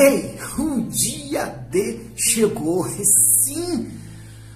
Ei, o dia D chegou. Sim,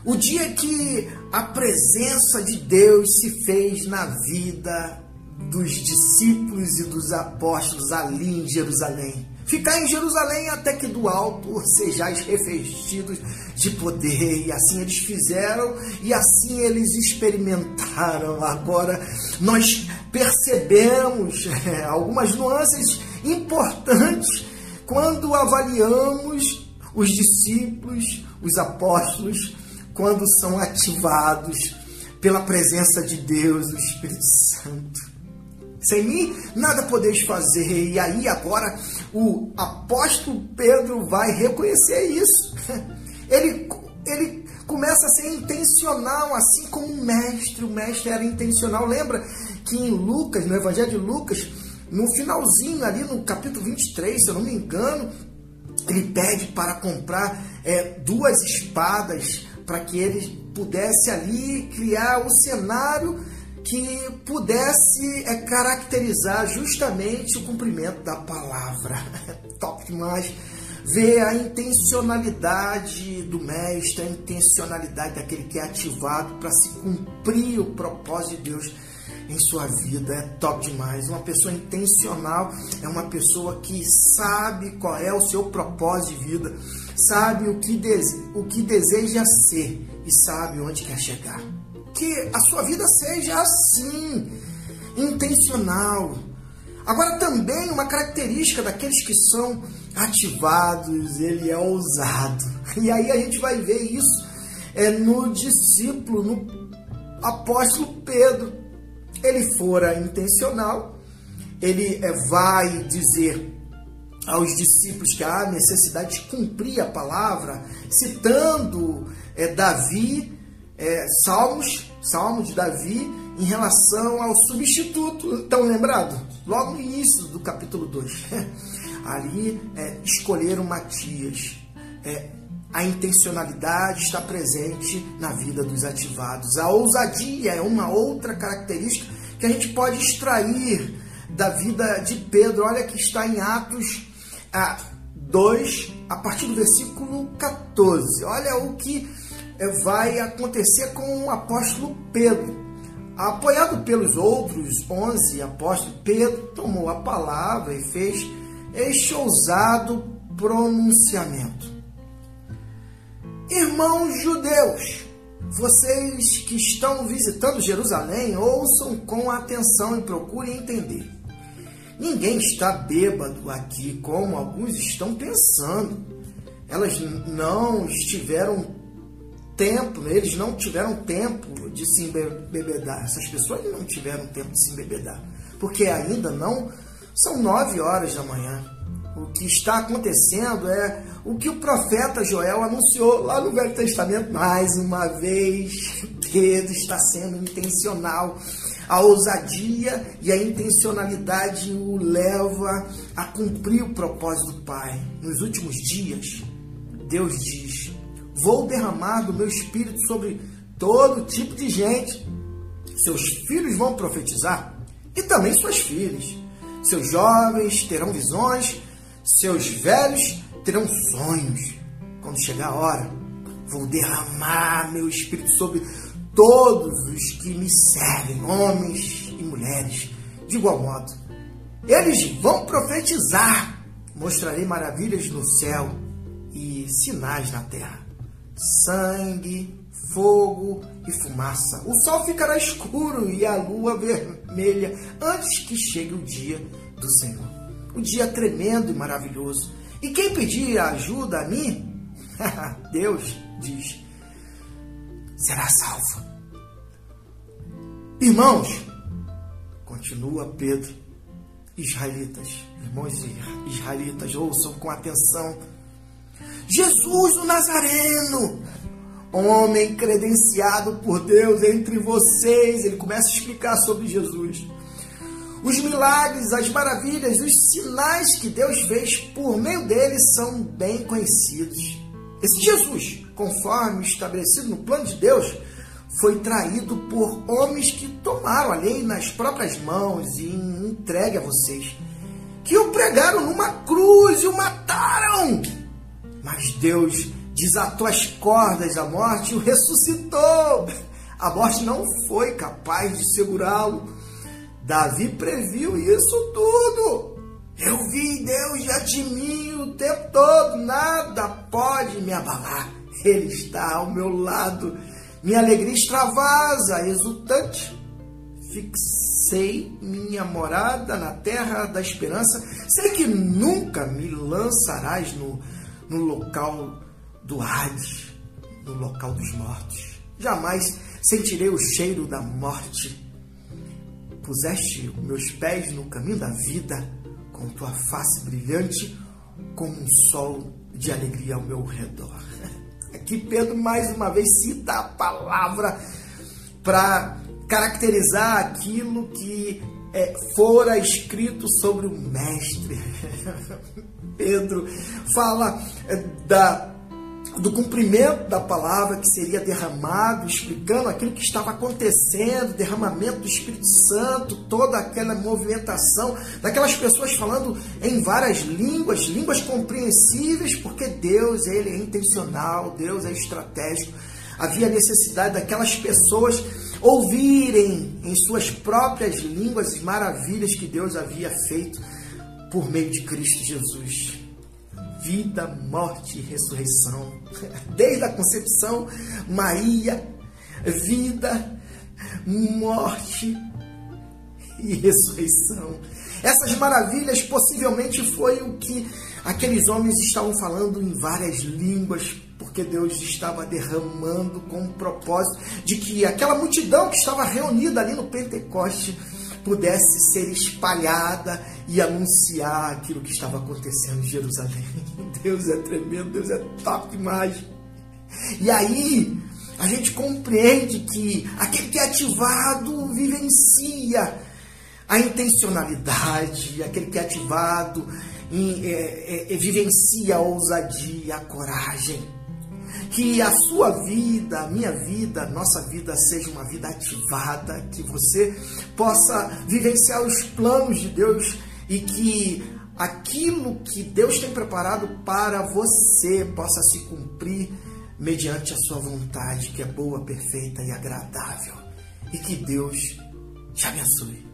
o dia que a presença de Deus se fez na vida dos discípulos e dos apóstolos ali em Jerusalém. Ficar em Jerusalém até que do alto sejais revestidos de poder. E assim eles fizeram e assim eles experimentaram. Agora nós percebemos é, algumas nuances importantes quando avaliamos os discípulos, os apóstolos, quando são ativados pela presença de Deus, o Espírito Santo. Sem mim nada podeis fazer. E aí agora o apóstolo Pedro vai reconhecer isso. Ele, ele começa a ser intencional, assim como o mestre. O mestre era intencional. Lembra que em Lucas, no Evangelho de Lucas, no finalzinho ali, no capítulo 23, se eu não me engano, ele pede para comprar é, duas espadas para que ele pudesse ali criar o cenário que pudesse é, caracterizar justamente o cumprimento da palavra. Top demais. Ver a intencionalidade do mestre, a intencionalidade daquele que é ativado para se cumprir o propósito de Deus em sua vida. É top demais. Uma pessoa intencional é uma pessoa que sabe qual é o seu propósito de vida, sabe o que, dese o que deseja ser e sabe onde quer chegar que a sua vida seja assim, intencional. Agora, também uma característica daqueles que são ativados, ele é ousado. E aí a gente vai ver isso é, no discípulo, no apóstolo Pedro. Ele fora intencional, ele é, vai dizer aos discípulos que há necessidade de cumprir a palavra, citando é, Davi é, Salmos, Salmo de Davi, em relação ao substituto. Estão lembrados? Logo no início do capítulo 2. Ali é, escolheram Matias. É, a intencionalidade está presente na vida dos ativados. A ousadia é uma outra característica que a gente pode extrair da vida de Pedro. Olha que está em Atos a 2, a partir do versículo 14. Olha o que é, vai acontecer com o apóstolo Pedro. Apoiado pelos outros onze apóstolos, Pedro tomou a palavra e fez este ousado pronunciamento. Irmãos judeus, vocês que estão visitando Jerusalém, ouçam com atenção e procurem entender. Ninguém está bêbado aqui, como alguns estão pensando. Elas não estiveram tempo, eles não tiveram tempo de se embebedar. Essas pessoas não tiveram tempo de se embebedar, porque ainda não são nove horas da manhã. O que está acontecendo é o que o profeta Joel anunciou lá no Velho Testamento. Mais uma vez, Pedro está sendo intencional. A ousadia e a intencionalidade o leva a cumprir o propósito do Pai. Nos últimos dias, Deus diz: Vou derramar do meu espírito sobre todo tipo de gente. Seus filhos vão profetizar e também suas filhas. Seus jovens terão visões, seus velhos terão sonhos. Quando chegar a hora, vou derramar meu espírito sobre todos os que me servem, homens e mulheres, de igual modo. Eles vão profetizar. Mostrarei maravilhas no céu e sinais na terra sangue, fogo e fumaça. O sol ficará escuro e a lua vermelha antes que chegue o dia do Senhor. O dia tremendo e maravilhoso. E quem pedir ajuda a mim, Deus diz, será salvo. Irmãos, continua Pedro, israelitas, irmãos israelitas, ouçam com atenção Jesus o Nazareno, homem credenciado por Deus entre vocês. Ele começa a explicar sobre Jesus. Os milagres, as maravilhas, os sinais que Deus fez por meio dele são bem conhecidos. Esse Jesus, conforme estabelecido no plano de Deus, foi traído por homens que tomaram a lei nas próprias mãos e entregue a vocês, que o pregaram numa cruz e o mataram Deus desatou as cordas da morte e o ressuscitou. A morte não foi capaz de segurá-lo. Davi previu isso tudo. Eu vi Deus diante de mim o tempo todo, nada pode me abalar. Ele está ao meu lado. Minha alegria extravasa, exultante. Fixei minha morada na terra da esperança. Sei que nunca me lançarás no, no local do Hades, no local dos mortos. Jamais sentirei o cheiro da morte. Puseste meus pés no caminho da vida, com tua face brilhante, como um sol de alegria ao meu redor. Aqui Pedro mais uma vez cita a palavra para caracterizar aquilo que é, fora escrito sobre o Mestre. Pedro fala é, da do cumprimento da palavra que seria derramado, explicando aquilo que estava acontecendo, derramamento do Espírito Santo, toda aquela movimentação, daquelas pessoas falando em várias línguas, línguas compreensíveis, porque Deus ele é intencional, Deus é estratégico. Havia necessidade daquelas pessoas ouvirem em suas próprias línguas as maravilhas que Deus havia feito por meio de Cristo Jesus vida, morte e ressurreição. Desde a concepção, Maria, vida, morte e ressurreição. Essas maravilhas possivelmente foi o que aqueles homens estavam falando em várias línguas, porque Deus estava derramando com o propósito de que aquela multidão que estava reunida ali no Pentecoste pudesse ser espalhada e anunciar aquilo que estava acontecendo em Jerusalém. Deus é tremendo, Deus é top demais. E aí a gente compreende que aquele que é ativado vivencia a intencionalidade, aquele que é ativado em, é, é, vivencia a ousadia, a coragem que a sua vida, a minha vida, a nossa vida seja uma vida ativada, que você possa vivenciar os planos de Deus e que aquilo que Deus tem preparado para você possa se cumprir mediante a sua vontade, que é boa, perfeita e agradável. E que Deus te abençoe.